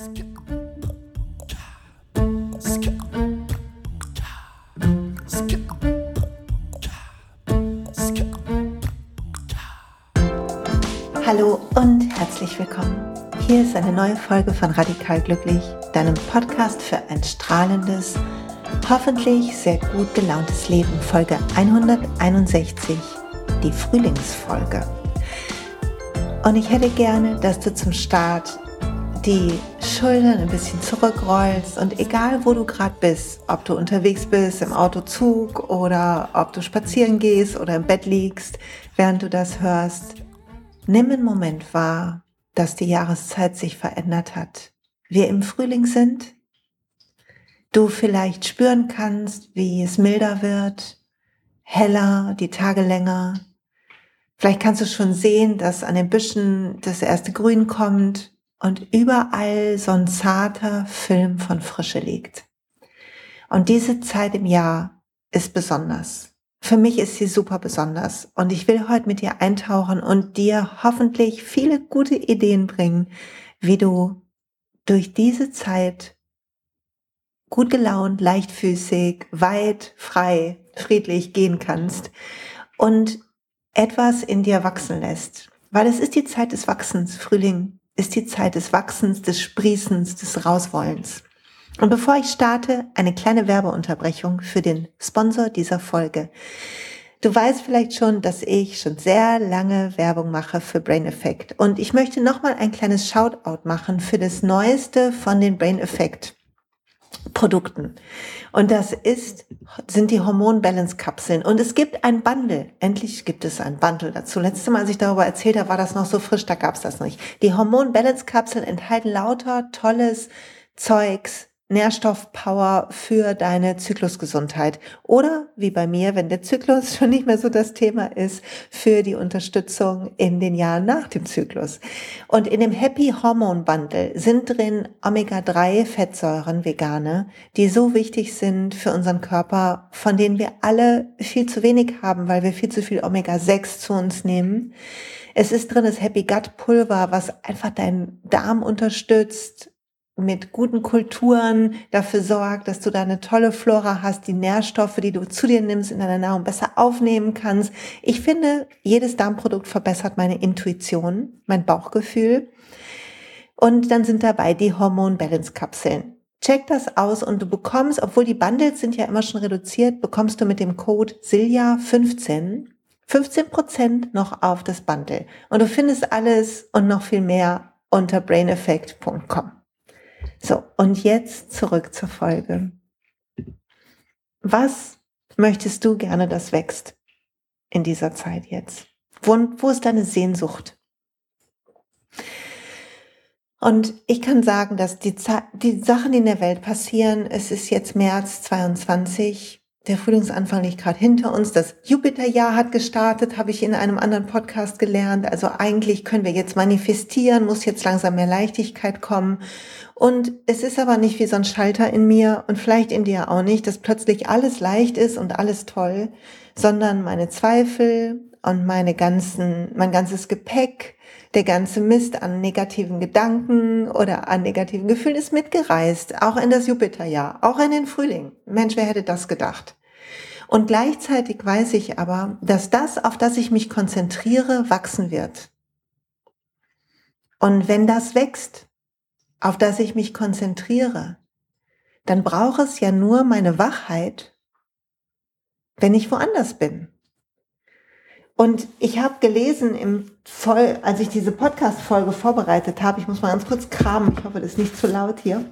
Hallo und herzlich willkommen. Hier ist eine neue Folge von Radikal Glücklich, deinem Podcast für ein strahlendes, hoffentlich sehr gut gelauntes Leben, Folge 161, die Frühlingsfolge. Und ich hätte gerne, dass du zum Start die Schultern ein bisschen zurückrollst und egal wo du gerade bist, ob du unterwegs bist im Autozug oder ob du spazieren gehst oder im Bett liegst, während du das hörst, nimm einen Moment wahr, dass die Jahreszeit sich verändert hat. Wir im Frühling sind, du vielleicht spüren kannst, wie es milder wird, heller, die Tage länger. Vielleicht kannst du schon sehen, dass an den Büschen das erste Grün kommt und überall so ein zarter Film von Frische liegt. Und diese Zeit im Jahr ist besonders. Für mich ist sie super besonders und ich will heute mit dir eintauchen und dir hoffentlich viele gute Ideen bringen, wie du durch diese Zeit gut gelaunt, leichtfüßig, weit, frei, friedlich gehen kannst und etwas in dir wachsen lässt. Weil es ist die Zeit des Wachsens, Frühling, ist die Zeit des Wachsens, des Sprießens, des Rauswollens. Und bevor ich starte, eine kleine Werbeunterbrechung für den Sponsor dieser Folge. Du weißt vielleicht schon, dass ich schon sehr lange Werbung mache für Brain Effect. Und ich möchte nochmal ein kleines Shoutout machen für das Neueste von den Brain Effect Produkten. Und das ist, sind die Hormon Balance Kapseln. Und es gibt ein Bundle. Endlich gibt es ein Bundle dazu. Letztes Mal, als ich darüber erzählt habe, war das noch so frisch, da gab es das nicht. Die Hormon Balance Kapseln enthalten lauter tolles Zeugs, Nährstoffpower für deine Zyklusgesundheit. Oder wie bei mir, wenn der Zyklus schon nicht mehr so das Thema ist, für die Unterstützung in den Jahren nach dem Zyklus. Und in dem Happy Hormone Bundle sind drin Omega-3 Fettsäuren, vegane, die so wichtig sind für unseren Körper, von denen wir alle viel zu wenig haben, weil wir viel zu viel Omega-6 zu uns nehmen. Es ist drin das Happy Gut Pulver, was einfach deinen Darm unterstützt, mit guten Kulturen dafür sorgt, dass du da eine tolle Flora hast, die Nährstoffe, die du zu dir nimmst in deiner Nahrung besser aufnehmen kannst. Ich finde, jedes Darmprodukt verbessert meine Intuition, mein Bauchgefühl. Und dann sind dabei die Hormon Balance Kapseln. Check das aus und du bekommst, obwohl die Bundles sind ja immer schon reduziert, bekommst du mit dem Code SILJA15 15% noch auf das Bundle. Und du findest alles und noch viel mehr unter braineffect.com. So, und jetzt zurück zur Folge. Was möchtest du gerne, das wächst in dieser Zeit jetzt? Wo, wo ist deine Sehnsucht? Und ich kann sagen, dass die, die Sachen, die in der Welt passieren, es ist jetzt März 22, der Frühlingsanfang liegt gerade hinter uns. Das Jupiterjahr hat gestartet, habe ich in einem anderen Podcast gelernt. Also eigentlich können wir jetzt manifestieren, muss jetzt langsam mehr Leichtigkeit kommen. Und es ist aber nicht wie so ein Schalter in mir und vielleicht in dir auch nicht, dass plötzlich alles leicht ist und alles toll, sondern meine Zweifel und meine ganzen, mein ganzes Gepäck, der ganze Mist an negativen Gedanken oder an negativen Gefühlen ist mitgereist, auch in das Jupiterjahr, auch in den Frühling. Mensch, wer hätte das gedacht? Und gleichzeitig weiß ich aber, dass das, auf das ich mich konzentriere, wachsen wird. Und wenn das wächst, auf das ich mich konzentriere, dann braucht es ja nur meine Wachheit, wenn ich woanders bin. Und ich habe gelesen im Voll, als ich diese Podcast-Folge vorbereitet habe, ich muss mal ganz kurz kramen, ich hoffe, das ist nicht zu laut hier.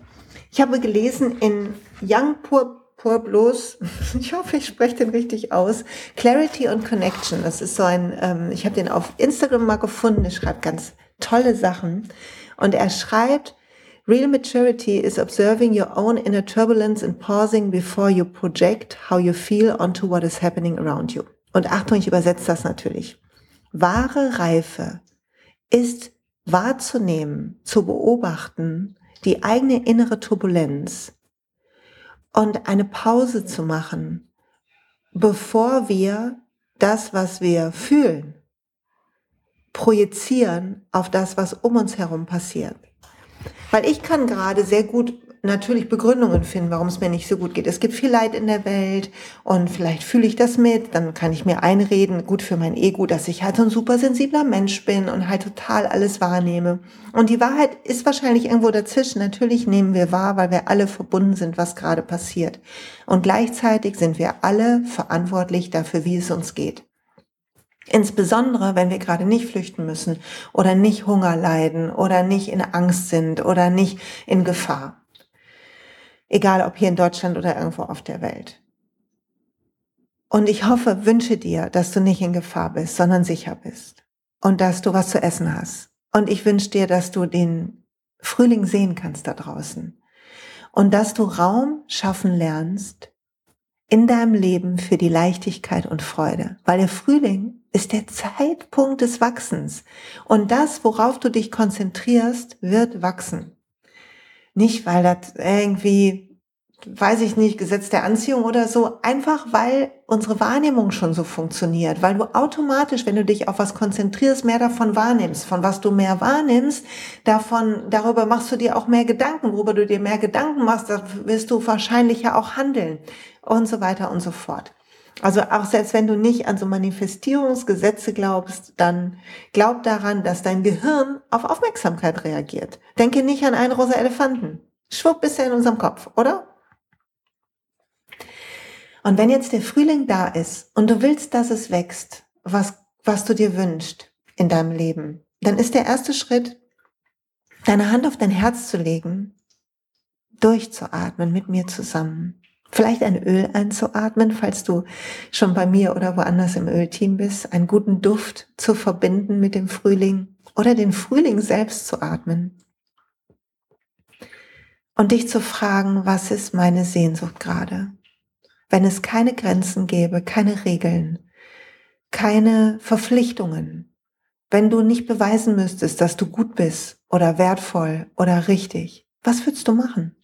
Ich habe gelesen in Young Pur Purblos, ich hoffe, ich spreche den richtig aus, Clarity und Connection. Das ist so ein, ähm, ich habe den auf Instagram mal gefunden, er schreibt ganz tolle Sachen. Und er schreibt, Real maturity is observing your own inner turbulence and pausing before you project how you feel onto what is happening around you. Und Achtung, ich übersetze das natürlich. Wahre Reife ist wahrzunehmen, zu beobachten, die eigene innere Turbulenz und eine Pause zu machen, bevor wir das, was wir fühlen, projizieren auf das, was um uns herum passiert. Weil ich kann gerade sehr gut natürlich Begründungen finden, warum es mir nicht so gut geht. Es gibt viel Leid in der Welt und vielleicht fühle ich das mit, dann kann ich mir einreden, gut für mein Ego, dass ich halt so ein super sensibler Mensch bin und halt total alles wahrnehme. Und die Wahrheit ist wahrscheinlich irgendwo dazwischen. Natürlich nehmen wir wahr, weil wir alle verbunden sind, was gerade passiert. Und gleichzeitig sind wir alle verantwortlich dafür, wie es uns geht. Insbesondere, wenn wir gerade nicht flüchten müssen oder nicht Hunger leiden oder nicht in Angst sind oder nicht in Gefahr. Egal ob hier in Deutschland oder irgendwo auf der Welt. Und ich hoffe, wünsche dir, dass du nicht in Gefahr bist, sondern sicher bist. Und dass du was zu essen hast. Und ich wünsche dir, dass du den Frühling sehen kannst da draußen. Und dass du Raum schaffen lernst in deinem Leben für die Leichtigkeit und Freude. Weil der Frühling ist der Zeitpunkt des Wachsens. Und das, worauf du dich konzentrierst, wird wachsen. Nicht, weil das irgendwie, weiß ich nicht, Gesetz der Anziehung oder so, einfach weil unsere Wahrnehmung schon so funktioniert, weil du automatisch, wenn du dich auf was konzentrierst, mehr davon wahrnimmst. Von was du mehr wahrnimmst, davon, darüber machst du dir auch mehr Gedanken. Worüber du dir mehr Gedanken machst, da wirst du wahrscheinlich ja auch handeln und so weiter und so fort. Also auch selbst wenn du nicht an so Manifestierungsgesetze glaubst, dann glaub daran, dass dein Gehirn auf Aufmerksamkeit reagiert. Denke nicht an einen rosa Elefanten. Schwupp ist er in unserem Kopf, oder? Und wenn jetzt der Frühling da ist und du willst, dass es wächst, was, was du dir wünschst in deinem Leben, dann ist der erste Schritt, deine Hand auf dein Herz zu legen, durchzuatmen mit mir zusammen Vielleicht ein Öl einzuatmen, falls du schon bei mir oder woanders im Ölteam bist, einen guten Duft zu verbinden mit dem Frühling oder den Frühling selbst zu atmen. Und dich zu fragen, was ist meine Sehnsucht gerade? Wenn es keine Grenzen gäbe, keine Regeln, keine Verpflichtungen, wenn du nicht beweisen müsstest, dass du gut bist oder wertvoll oder richtig, was würdest du machen?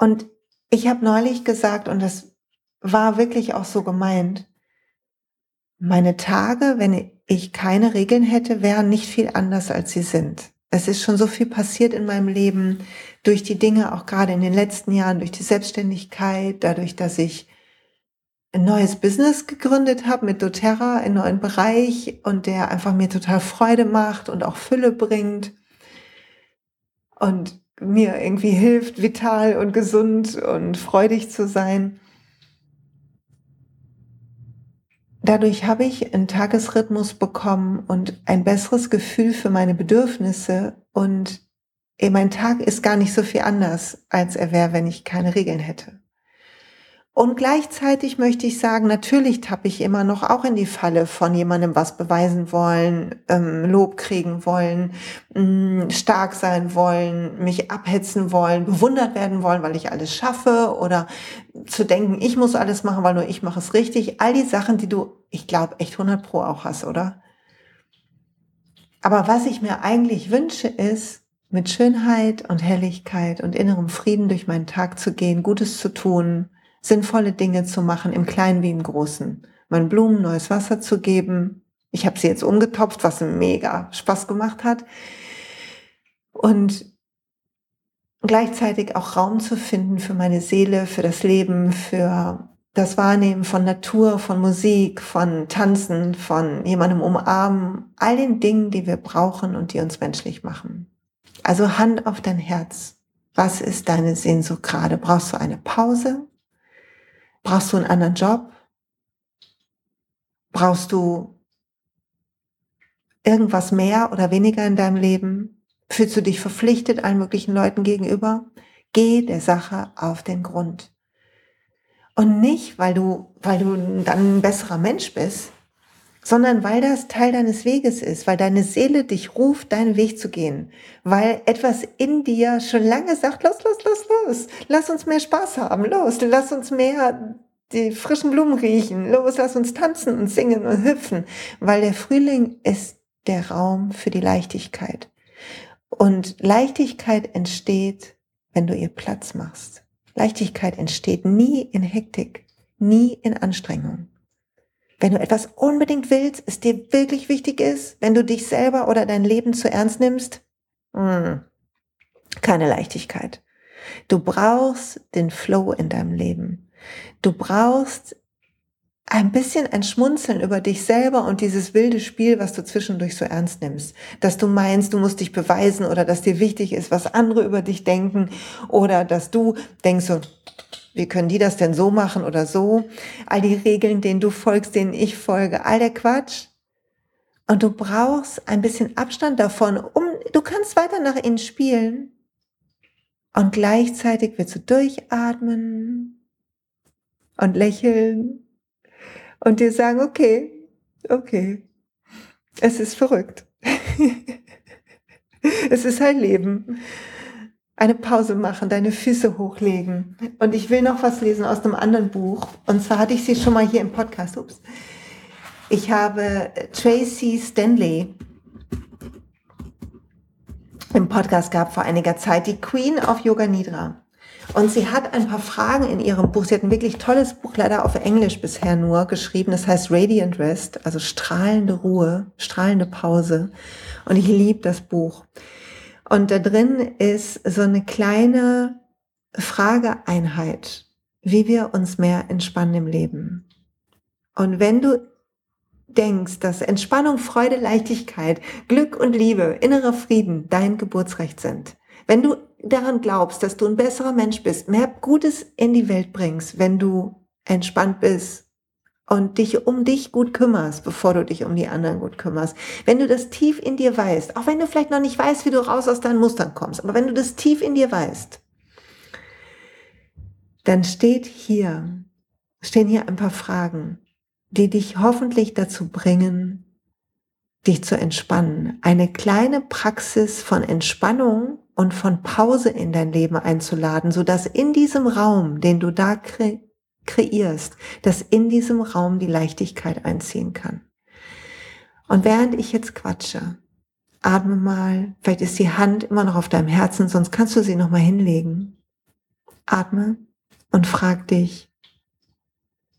Und ich habe neulich gesagt, und das war wirklich auch so gemeint, meine Tage, wenn ich keine Regeln hätte, wären nicht viel anders, als sie sind. Es ist schon so viel passiert in meinem Leben durch die Dinge, auch gerade in den letzten Jahren, durch die Selbstständigkeit, dadurch, dass ich ein neues Business gegründet habe mit doTERRA, einen neuen Bereich und der einfach mir total Freude macht und auch Fülle bringt. Und mir irgendwie hilft, vital und gesund und freudig zu sein. Dadurch habe ich einen Tagesrhythmus bekommen und ein besseres Gefühl für meine Bedürfnisse und mein Tag ist gar nicht so viel anders, als er wäre, wenn ich keine Regeln hätte. Und gleichzeitig möchte ich sagen, natürlich tappe ich immer noch auch in die Falle von jemandem was beweisen wollen, ähm, Lob kriegen wollen, mh, mm, stark sein wollen, mich abhetzen wollen, bewundert werden wollen, weil ich alles schaffe oder zu denken, ich muss alles machen, weil nur ich mache es richtig. All die Sachen, die du, ich glaube, echt 100 pro auch hast, oder? Aber was ich mir eigentlich wünsche, ist, mit Schönheit und Helligkeit und innerem Frieden durch meinen Tag zu gehen, Gutes zu tun, sinnvolle Dinge zu machen, im Kleinen wie im Großen. Meinen Blumen neues Wasser zu geben. Ich habe sie jetzt umgetopft, was mega Spaß gemacht hat. Und gleichzeitig auch Raum zu finden für meine Seele, für das Leben, für das Wahrnehmen von Natur, von Musik, von Tanzen, von jemandem umarmen, all den Dingen, die wir brauchen und die uns menschlich machen. Also Hand auf dein Herz. Was ist deine Sehnsucht gerade? Brauchst du eine Pause? Brauchst du einen anderen Job? Brauchst du irgendwas mehr oder weniger in deinem Leben? Fühlst du dich verpflichtet allen möglichen Leuten gegenüber? Geh der Sache auf den Grund. Und nicht, weil du, weil du dann ein besserer Mensch bist, sondern weil das Teil deines Weges ist, weil deine Seele dich ruft, deinen Weg zu gehen, weil etwas in dir schon lange sagt, los, los, los, los, lass uns mehr Spaß haben, los, lass uns mehr die frischen Blumen riechen, los, lass uns tanzen und singen und hüpfen, weil der Frühling ist der Raum für die Leichtigkeit. Und Leichtigkeit entsteht, wenn du ihr Platz machst. Leichtigkeit entsteht nie in Hektik, nie in Anstrengung. Wenn du etwas unbedingt willst, es dir wirklich wichtig ist, wenn du dich selber oder dein Leben zu ernst nimmst, hm, keine Leichtigkeit. Du brauchst den Flow in deinem Leben. Du brauchst ein bisschen ein Schmunzeln über dich selber und dieses wilde Spiel, was du zwischendurch so ernst nimmst. Dass du meinst, du musst dich beweisen oder dass dir wichtig ist, was andere über dich denken oder dass du denkst so, wie können die das denn so machen oder so? All die Regeln, denen du folgst, denen ich folge, all der Quatsch. Und du brauchst ein bisschen Abstand davon, um, du kannst weiter nach innen spielen. Und gleichzeitig willst du durchatmen und lächeln und dir sagen, okay, okay, es ist verrückt. es ist ein Leben. Eine Pause machen, deine Füße hochlegen. Und ich will noch was lesen aus einem anderen Buch. Und zwar hatte ich sie schon mal hier im Podcast. Ups. Ich habe Tracy Stanley im Podcast gehabt vor einiger Zeit, die Queen of Yoga Nidra. Und sie hat ein paar Fragen in ihrem Buch. Sie hat ein wirklich tolles Buch, leider auf Englisch bisher nur geschrieben. Das heißt Radiant Rest, also strahlende Ruhe, strahlende Pause. Und ich liebe das Buch. Und da drin ist so eine kleine Frageeinheit, wie wir uns mehr entspannen im Leben. Und wenn du denkst, dass Entspannung, Freude, Leichtigkeit, Glück und Liebe, innerer Frieden dein Geburtsrecht sind, wenn du daran glaubst, dass du ein besserer Mensch bist, mehr Gutes in die Welt bringst, wenn du entspannt bist und dich um dich gut kümmerst, bevor du dich um die anderen gut kümmerst. Wenn du das tief in dir weißt, auch wenn du vielleicht noch nicht weißt, wie du raus aus deinen Mustern kommst, aber wenn du das tief in dir weißt, dann steht hier, stehen hier ein paar Fragen, die dich hoffentlich dazu bringen, dich zu entspannen. Eine kleine Praxis von Entspannung und von Pause in dein Leben einzuladen, so dass in diesem Raum, den du da kreierst, dass in diesem Raum die Leichtigkeit einziehen kann. Und während ich jetzt quatsche, atme mal, vielleicht ist die Hand immer noch auf deinem Herzen, sonst kannst du sie noch mal hinlegen. Atme und frag dich,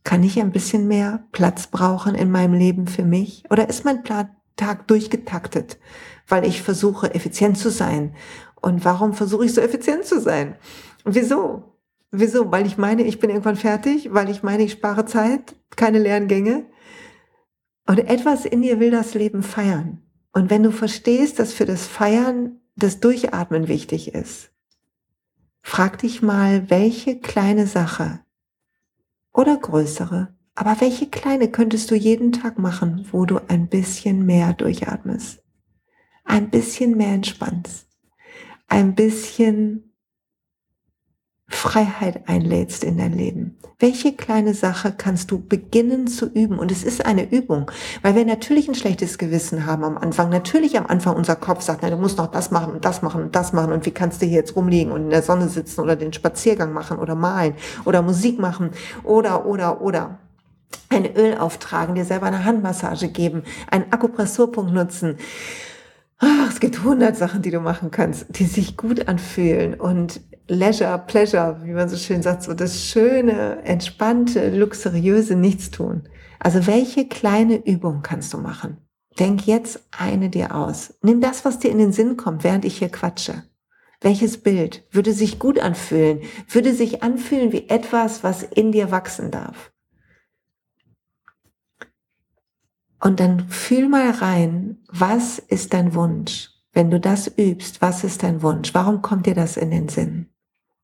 kann ich ein bisschen mehr Platz brauchen in meinem Leben für mich? Oder ist mein Tag durchgetaktet, weil ich versuche, effizient zu sein und warum versuche ich so effizient zu sein? Wieso? Wieso? Weil ich meine, ich bin irgendwann fertig, weil ich meine, ich spare Zeit, keine leeren Gänge. Und etwas in dir will das Leben feiern. Und wenn du verstehst, dass für das Feiern das Durchatmen wichtig ist, frag dich mal, welche kleine Sache oder größere, aber welche kleine könntest du jeden Tag machen, wo du ein bisschen mehr durchatmest, ein bisschen mehr entspannst, ein bisschen Freiheit einlädst in dein Leben. Welche kleine Sache kannst du beginnen zu üben? Und es ist eine Übung, weil wir natürlich ein schlechtes Gewissen haben am Anfang. Natürlich am Anfang unser Kopf sagt, na, du musst noch das machen und das machen und das machen und wie kannst du hier jetzt rumliegen und in der Sonne sitzen oder den Spaziergang machen oder malen oder Musik machen oder, oder, oder ein Öl auftragen, dir selber eine Handmassage geben, einen Akupressurpunkt nutzen ach, es gibt hundert Sachen, die du machen kannst, die sich gut anfühlen und Leisure, Pleasure, wie man so schön sagt, so das schöne, entspannte, luxuriöse Nichtstun. Also welche kleine Übung kannst du machen? Denk jetzt eine dir aus. Nimm das, was dir in den Sinn kommt, während ich hier quatsche. Welches Bild würde sich gut anfühlen? Würde sich anfühlen wie etwas, was in dir wachsen darf? Und dann fühl mal rein, was ist dein Wunsch? Wenn du das übst, was ist dein Wunsch? Warum kommt dir das in den Sinn?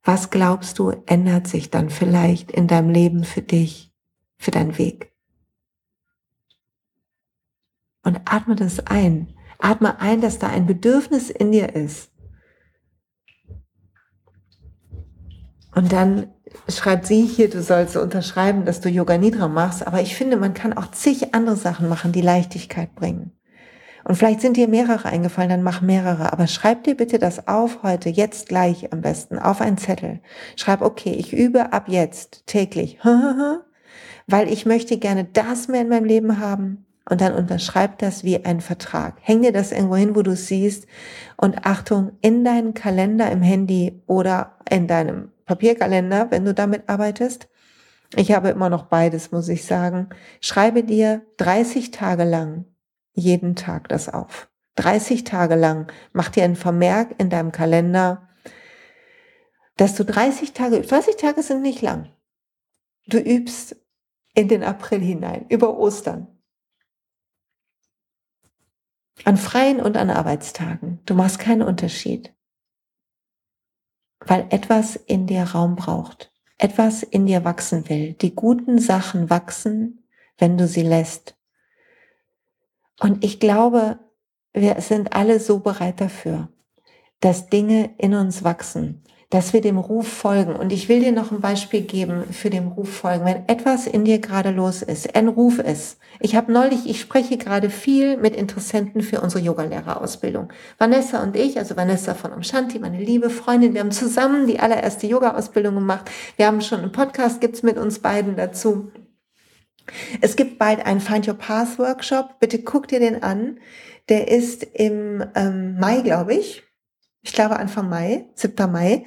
Was glaubst du, ändert sich dann vielleicht in deinem Leben für dich, für deinen Weg? Und atme das ein. Atme ein, dass da ein Bedürfnis in dir ist. Und dann schreibt sie hier, du sollst unterschreiben, dass du Yoga Nidra machst, aber ich finde, man kann auch zig andere Sachen machen, die Leichtigkeit bringen. Und vielleicht sind dir mehrere eingefallen, dann mach mehrere. Aber schreib dir bitte das auf heute, jetzt gleich am besten, auf einen Zettel. Schreib, okay, ich übe ab jetzt täglich, weil ich möchte gerne das mehr in meinem Leben haben. Und dann unterschreib das wie ein Vertrag. Häng dir das irgendwo hin, wo du es siehst. Und Achtung, in deinen Kalender im Handy oder in deinem Papierkalender, wenn du damit arbeitest. Ich habe immer noch beides, muss ich sagen. Schreibe dir 30 Tage lang jeden Tag das auf. 30 Tage lang mach dir einen Vermerk in deinem Kalender, dass du 30 Tage, 30 Tage sind nicht lang. Du übst in den April hinein, über Ostern. An freien und an Arbeitstagen. Du machst keinen Unterschied. Weil etwas in dir Raum braucht. Etwas in dir wachsen will. Die guten Sachen wachsen, wenn du sie lässt. Und ich glaube, wir sind alle so bereit dafür, dass Dinge in uns wachsen, dass wir dem Ruf folgen. Und ich will dir noch ein Beispiel geben für dem Ruf folgen. Wenn etwas in dir gerade los ist, ein Ruf ist. Ich habe neulich, ich spreche gerade viel mit Interessenten für unsere Yogalehrerausbildung. Vanessa und ich, also Vanessa von Omshanti, meine liebe Freundin, wir haben zusammen die allererste Yoga-Ausbildung gemacht. Wir haben schon einen Podcast, gibt's mit uns beiden dazu. Es gibt bald einen Find Your Path Workshop. Bitte guck dir den an. Der ist im ähm, Mai, glaube ich. Ich glaube Anfang Mai, 7. Mai.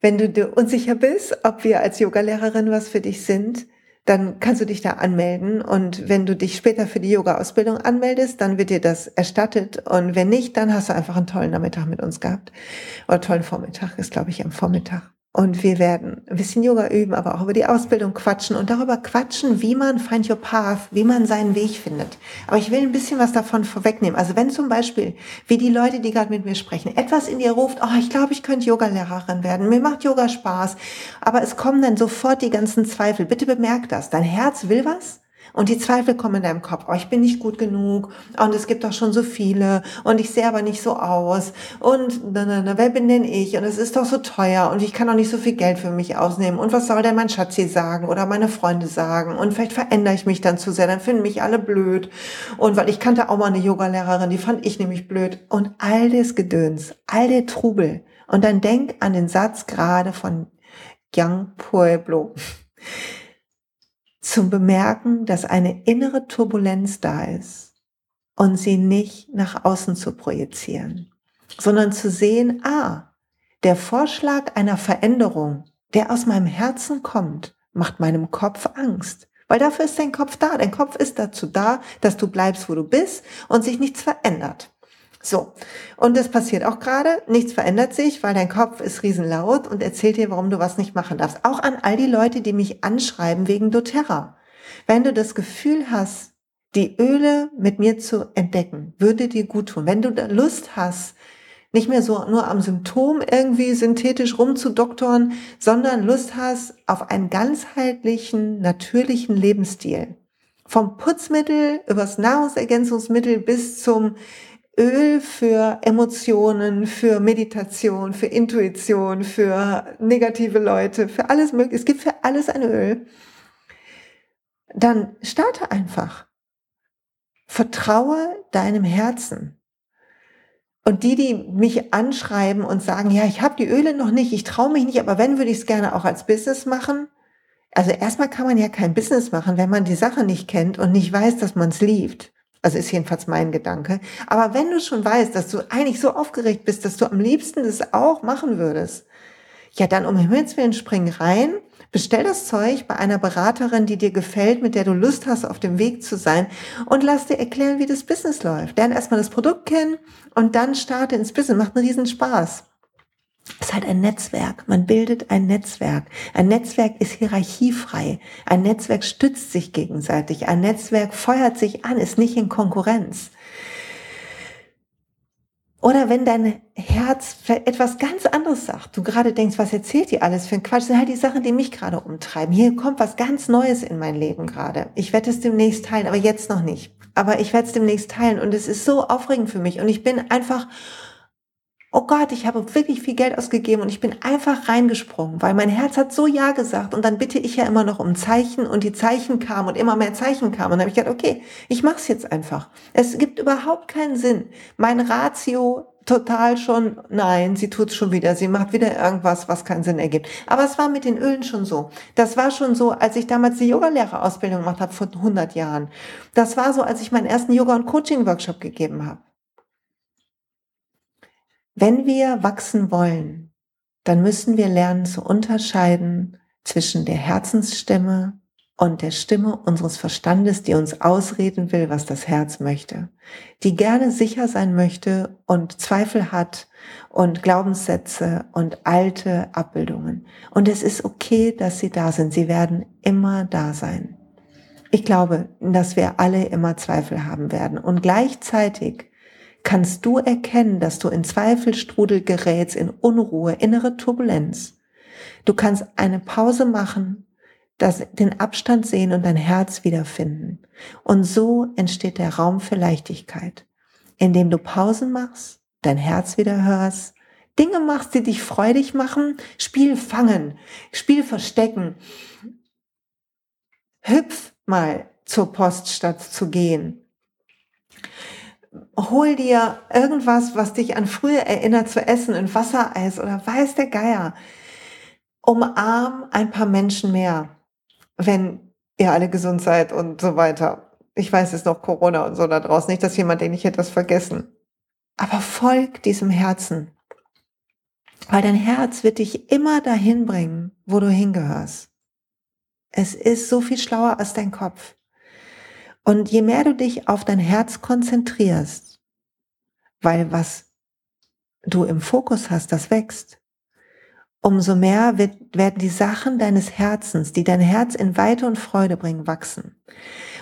Wenn du dir unsicher bist, ob wir als Yogalehrerin was für dich sind, dann kannst du dich da anmelden. Und wenn du dich später für die Yoga-Ausbildung anmeldest, dann wird dir das erstattet. Und wenn nicht, dann hast du einfach einen tollen Nachmittag mit uns gehabt. Oder tollen Vormittag, ist glaube ich am Vormittag. Und wir werden ein bisschen Yoga üben, aber auch über die Ausbildung quatschen und darüber quatschen, wie man Find Your Path, wie man seinen Weg findet. Aber ich will ein bisschen was davon vorwegnehmen. Also wenn zum Beispiel, wie die Leute, die gerade mit mir sprechen, etwas in dir ruft, oh, ich glaube, ich könnte Yogalehrerin werden, mir macht Yoga Spaß, aber es kommen dann sofort die ganzen Zweifel. Bitte bemerk das. Dein Herz will was, und die Zweifel kommen in deinem Kopf. Oh, ich bin nicht gut genug. Und es gibt doch schon so viele. Und ich sehe aber nicht so aus. Und na, na, na, wer bin denn ich? Und es ist doch so teuer. Und ich kann doch nicht so viel Geld für mich ausnehmen. Und was soll denn mein Schatzi sagen? Oder meine Freunde sagen? Und vielleicht verändere ich mich dann zu sehr. Dann finden mich alle blöd. Und weil ich kannte auch mal eine Yogalehrerin, die fand ich nämlich blöd. Und all das Gedöns, all der Trubel. Und dann denk an den Satz gerade von Young Pueblo zum Bemerken, dass eine innere Turbulenz da ist und sie nicht nach außen zu projizieren, sondern zu sehen, ah, der Vorschlag einer Veränderung, der aus meinem Herzen kommt, macht meinem Kopf Angst. Weil dafür ist dein Kopf da. Dein Kopf ist dazu da, dass du bleibst, wo du bist und sich nichts verändert. So. Und das passiert auch gerade. Nichts verändert sich, weil dein Kopf ist riesenlaut und erzählt dir, warum du was nicht machen darfst. Auch an all die Leute, die mich anschreiben wegen doTERRA. Wenn du das Gefühl hast, die Öle mit mir zu entdecken, würde dir gut tun. Wenn du Lust hast, nicht mehr so nur am Symptom irgendwie synthetisch rumzudoktoren, sondern Lust hast auf einen ganzheitlichen, natürlichen Lebensstil. Vom Putzmittel übers Nahrungsergänzungsmittel bis zum Öl für Emotionen, für Meditation, für Intuition, für negative Leute, für alles mögliche. Es gibt für alles ein Öl. Dann starte einfach. Vertraue deinem Herzen. Und die, die mich anschreiben und sagen, ja, ich habe die Öle noch nicht, ich traue mich nicht, aber wenn, würde ich es gerne auch als Business machen. Also erstmal kann man ja kein Business machen, wenn man die Sache nicht kennt und nicht weiß, dass man es liebt. Also ist jedenfalls mein Gedanke. Aber wenn du schon weißt, dass du eigentlich so aufgeregt bist, dass du am liebsten das auch machen würdest, ja, dann um Himmels Willen spring rein, bestell das Zeug bei einer Beraterin, die dir gefällt, mit der du Lust hast, auf dem Weg zu sein und lass dir erklären, wie das Business läuft. Lern erstmal das Produkt kennen und dann starte ins Business. Macht einen riesen Spaß. Es ist halt ein Netzwerk. Man bildet ein Netzwerk. Ein Netzwerk ist hierarchiefrei. Ein Netzwerk stützt sich gegenseitig. Ein Netzwerk feuert sich an, ist nicht in Konkurrenz. Oder wenn dein Herz etwas ganz anderes sagt, du gerade denkst, was erzählt ihr alles für ein Quatsch, sind halt die Sachen, die mich gerade umtreiben. Hier kommt was ganz Neues in mein Leben gerade. Ich werde es demnächst teilen, aber jetzt noch nicht. Aber ich werde es demnächst teilen und es ist so aufregend für mich und ich bin einfach oh Gott, ich habe wirklich viel Geld ausgegeben und ich bin einfach reingesprungen, weil mein Herz hat so Ja gesagt und dann bitte ich ja immer noch um Zeichen und die Zeichen kamen und immer mehr Zeichen kamen und dann habe ich gedacht, okay, ich mache es jetzt einfach. Es gibt überhaupt keinen Sinn. Mein Ratio total schon, nein, sie tut's schon wieder, sie macht wieder irgendwas, was keinen Sinn ergibt. Aber es war mit den Ölen schon so. Das war schon so, als ich damals die Yogalehrerausbildung gemacht habe vor 100 Jahren. Das war so, als ich meinen ersten Yoga- und Coaching-Workshop gegeben habe. Wenn wir wachsen wollen, dann müssen wir lernen zu unterscheiden zwischen der Herzensstimme und der Stimme unseres Verstandes, die uns ausreden will, was das Herz möchte, die gerne sicher sein möchte und Zweifel hat und Glaubenssätze und alte Abbildungen. Und es ist okay, dass sie da sind. Sie werden immer da sein. Ich glaube, dass wir alle immer Zweifel haben werden. Und gleichzeitig kannst du erkennen, dass du in Zweifelstrudel gerätst, in Unruhe, innere Turbulenz. Du kannst eine Pause machen das, den Abstand sehen und dein Herz wiederfinden. Und so entsteht der Raum für Leichtigkeit, indem du Pausen machst, dein Herz wieder hörst, Dinge machst, die dich freudig machen, Spiel fangen, Spiel verstecken. Hüpf mal zur Post statt zu gehen. Hol dir irgendwas, was dich an früher erinnert zu essen, ein Wassereis oder weiß der Geier. Umarm ein paar Menschen mehr wenn ihr alle gesund seid und so weiter. Ich weiß, es ist noch Corona und so da draußen. Nicht, dass jemand denkt, ich hätte das vergessen. Aber folg diesem Herzen. Weil dein Herz wird dich immer dahin bringen, wo du hingehörst. Es ist so viel schlauer als dein Kopf. Und je mehr du dich auf dein Herz konzentrierst, weil was du im Fokus hast, das wächst, umso mehr wird, werden die Sachen deines Herzens, die dein Herz in Weite und Freude bringen, wachsen.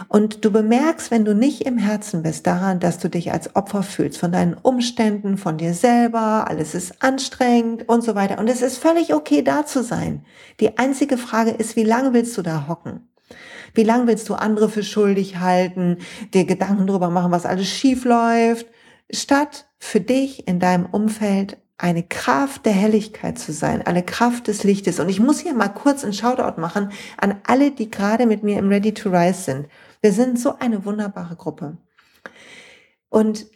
Und du bemerkst, wenn du nicht im Herzen bist, daran, dass du dich als Opfer fühlst von deinen Umständen, von dir selber, alles ist anstrengend und so weiter. Und es ist völlig okay, da zu sein. Die einzige Frage ist, wie lange willst du da hocken? Wie lange willst du andere für schuldig halten, dir Gedanken darüber machen, was alles schief läuft, statt für dich in deinem Umfeld eine Kraft der Helligkeit zu sein, eine Kraft des Lichtes. Und ich muss hier mal kurz einen Shoutout machen an alle, die gerade mit mir im Ready to Rise sind. Wir sind so eine wunderbare Gruppe. Und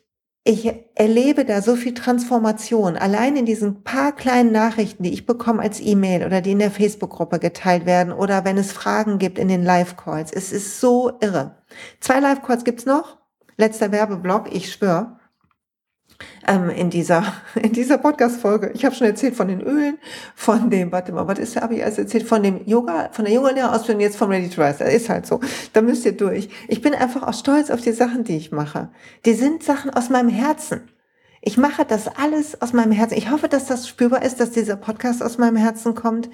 ich erlebe da so viel Transformation. Allein in diesen paar kleinen Nachrichten, die ich bekomme als E-Mail oder die in der Facebook-Gruppe geteilt werden oder wenn es Fragen gibt in den Live-Calls. Es ist so irre. Zwei Live-Calls gibt's noch. Letzter Werbeblock, ich schwöre ähm, in dieser, in dieser Podcast-Folge. Ich habe schon erzählt von den Ölen, von dem, warte mal, was ist, habe ich erst erzählt? Von dem Yoga, von der Yoga-Lehrerausbildung, jetzt vom Ready to Rise. Das ist halt so. Da müsst ihr durch. Ich bin einfach auch stolz auf die Sachen, die ich mache. Die sind Sachen aus meinem Herzen. Ich mache das alles aus meinem Herzen. Ich hoffe, dass das spürbar ist, dass dieser Podcast aus meinem Herzen kommt.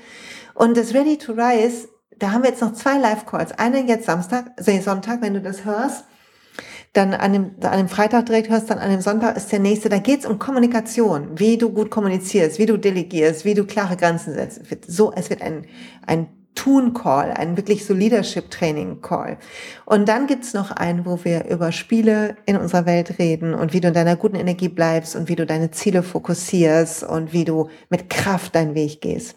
Und das Ready to Rise, da haben wir jetzt noch zwei Live-Calls. Eine jetzt Samstag, Sonntag, wenn du das hörst dann an dem, an dem Freitag direkt hörst, dann an dem Sonntag ist der nächste. Da geht's um Kommunikation, wie du gut kommunizierst, wie du delegierst, wie du klare Grenzen setzt. So, es wird ein, ein Tun-Call, ein wirklich so Leadership-Training-Call. Und dann gibt's noch einen, wo wir über Spiele in unserer Welt reden und wie du in deiner guten Energie bleibst und wie du deine Ziele fokussierst und wie du mit Kraft deinen Weg gehst.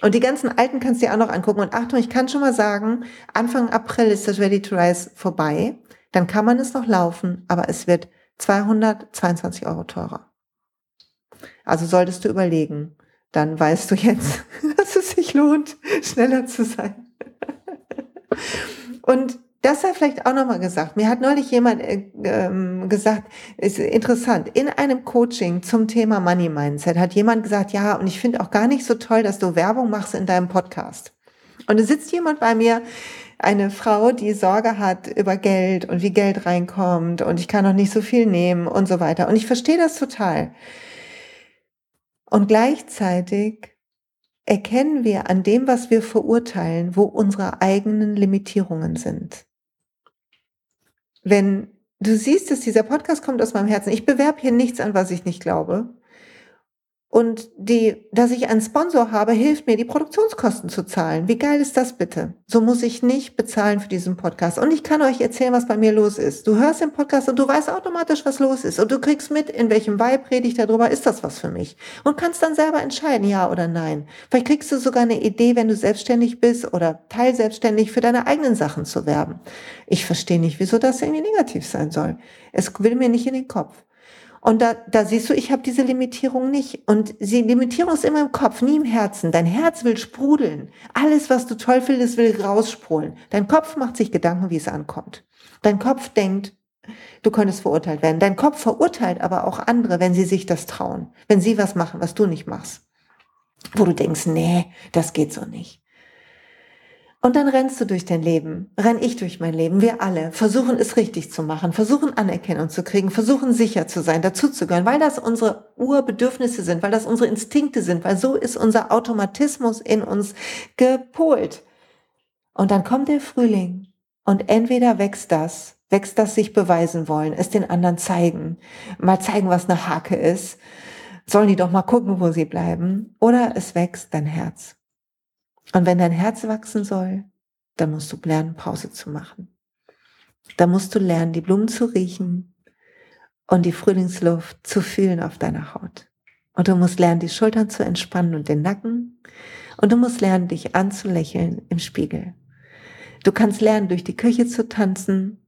Und die ganzen alten kannst du dir auch noch angucken. Und Achtung, ich kann schon mal sagen, Anfang April ist das Ready to Rise vorbei dann kann man es noch laufen, aber es wird 222 Euro teurer. Also solltest du überlegen, dann weißt du jetzt, dass es sich lohnt, schneller zu sein. Und das sei vielleicht auch nochmal gesagt. Mir hat neulich jemand äh, ähm, gesagt, ist interessant, in einem Coaching zum Thema Money Mindset hat jemand gesagt, ja, und ich finde auch gar nicht so toll, dass du Werbung machst in deinem Podcast. Und da sitzt jemand bei mir, eine Frau, die Sorge hat über Geld und wie Geld reinkommt und ich kann noch nicht so viel nehmen und so weiter. Und ich verstehe das total. Und gleichzeitig erkennen wir an dem, was wir verurteilen, wo unsere eigenen Limitierungen sind. Wenn du siehst, dass dieser Podcast kommt aus meinem Herzen, ich bewerbe hier nichts an, was ich nicht glaube. Und die, dass ich einen Sponsor habe, hilft mir, die Produktionskosten zu zahlen. Wie geil ist das bitte? So muss ich nicht bezahlen für diesen Podcast. Und ich kann euch erzählen, was bei mir los ist. Du hörst den Podcast und du weißt automatisch, was los ist. Und du kriegst mit, in welchem Vibe rede ich darüber, ist das was für mich? Und kannst dann selber entscheiden, ja oder nein. Vielleicht kriegst du sogar eine Idee, wenn du selbstständig bist oder teilselbstständig für deine eigenen Sachen zu werben. Ich verstehe nicht, wieso das irgendwie negativ sein soll. Es will mir nicht in den Kopf. Und da, da siehst du, ich habe diese Limitierung nicht. Und die Limitierung ist immer im Kopf, nie im Herzen. Dein Herz will sprudeln. Alles, was du toll findest, will rausspulen. Dein Kopf macht sich Gedanken, wie es ankommt. Dein Kopf denkt, du könntest verurteilt werden. Dein Kopf verurteilt aber auch andere, wenn sie sich das trauen. Wenn sie was machen, was du nicht machst. Wo du denkst, nee, das geht so nicht. Und dann rennst du durch dein Leben, renn ich durch mein Leben, wir alle, versuchen es richtig zu machen, versuchen Anerkennung zu kriegen, versuchen sicher zu sein, dazuzugehören, weil das unsere Urbedürfnisse sind, weil das unsere Instinkte sind, weil so ist unser Automatismus in uns gepolt. Und dann kommt der Frühling und entweder wächst das, wächst das sich beweisen wollen, es den anderen zeigen, mal zeigen, was eine Hake ist, sollen die doch mal gucken, wo sie bleiben, oder es wächst dein Herz. Und wenn dein Herz wachsen soll, dann musst du lernen, Pause zu machen. Da musst du lernen, die Blumen zu riechen und die Frühlingsluft zu fühlen auf deiner Haut. Und du musst lernen, die Schultern zu entspannen und den Nacken. Und du musst lernen, dich anzulächeln im Spiegel. Du kannst lernen, durch die Küche zu tanzen,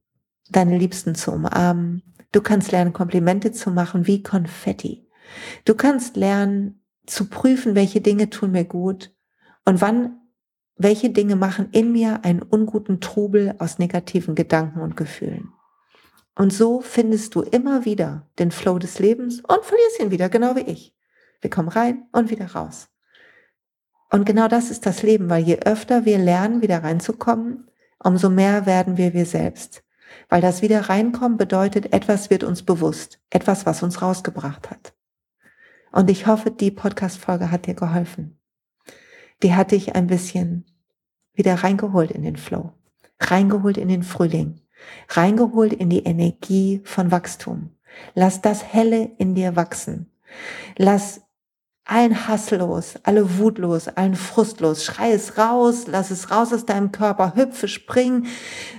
deine Liebsten zu umarmen. Du kannst lernen, Komplimente zu machen wie Konfetti. Du kannst lernen, zu prüfen, welche Dinge tun mir gut und wann, welche Dinge machen in mir einen unguten Trubel aus negativen Gedanken und Gefühlen. Und so findest du immer wieder den Flow des Lebens und verlierst ihn wieder, genau wie ich. Wir kommen rein und wieder raus. Und genau das ist das Leben, weil je öfter wir lernen, wieder reinzukommen, umso mehr werden wir wir selbst. Weil das wieder reinkommen bedeutet, etwas wird uns bewusst, etwas, was uns rausgebracht hat. Und ich hoffe, die Podcast-Folge hat dir geholfen die hat dich ein bisschen wieder reingeholt in den Flow, reingeholt in den Frühling, reingeholt in die Energie von Wachstum. Lass das Helle in dir wachsen. Lass allen Hass los, alle Wut los, allen Frust los. Schrei es raus, lass es raus aus deinem Körper, hüpfe, spring,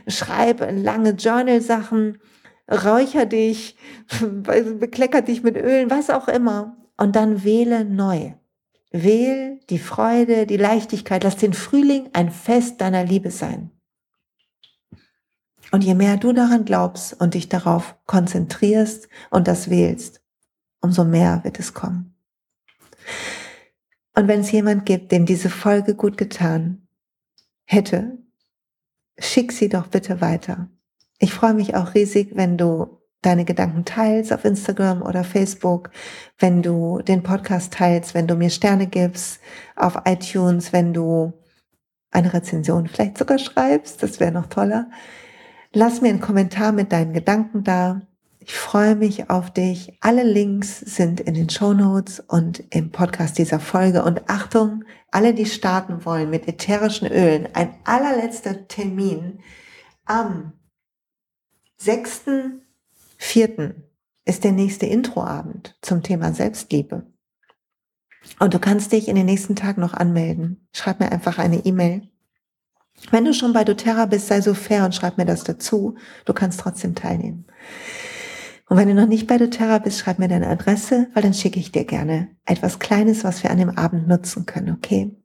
schreibe lange Journal-Sachen, räucher dich, beklecker dich mit Ölen, was auch immer. Und dann wähle neu. Wähl die Freude, die Leichtigkeit, lass den Frühling ein Fest deiner Liebe sein. Und je mehr du daran glaubst und dich darauf konzentrierst und das wählst, umso mehr wird es kommen. Und wenn es jemand gibt, dem diese Folge gut getan hätte, schick sie doch bitte weiter. Ich freue mich auch riesig, wenn du deine Gedanken teilst auf Instagram oder Facebook, wenn du den Podcast teilst, wenn du mir Sterne gibst auf iTunes, wenn du eine Rezension vielleicht sogar schreibst, das wäre noch toller. Lass mir einen Kommentar mit deinen Gedanken da. Ich freue mich auf dich. Alle Links sind in den Show Notes und im Podcast dieser Folge. Und Achtung, alle, die starten wollen mit ätherischen Ölen, ein allerletzter Termin am 6. Vierten ist der nächste Introabend zum Thema Selbstliebe. Und du kannst dich in den nächsten Tagen noch anmelden. Schreib mir einfach eine E-Mail. Wenn du schon bei doTERRA bist, sei so fair und schreib mir das dazu. Du kannst trotzdem teilnehmen. Und wenn du noch nicht bei doTERRA bist, schreib mir deine Adresse, weil dann schicke ich dir gerne etwas Kleines, was wir an dem Abend nutzen können, okay?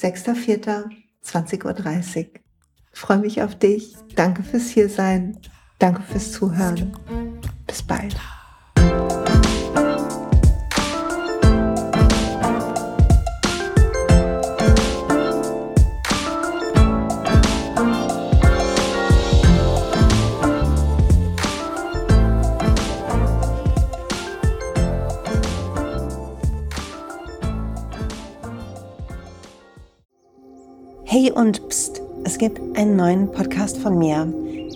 6.4.20.30 Uhr. Freue mich auf dich. Danke fürs Hiersein. Danke fürs Zuhören. Bis bald. Hey und pst, es gibt einen neuen Podcast von mir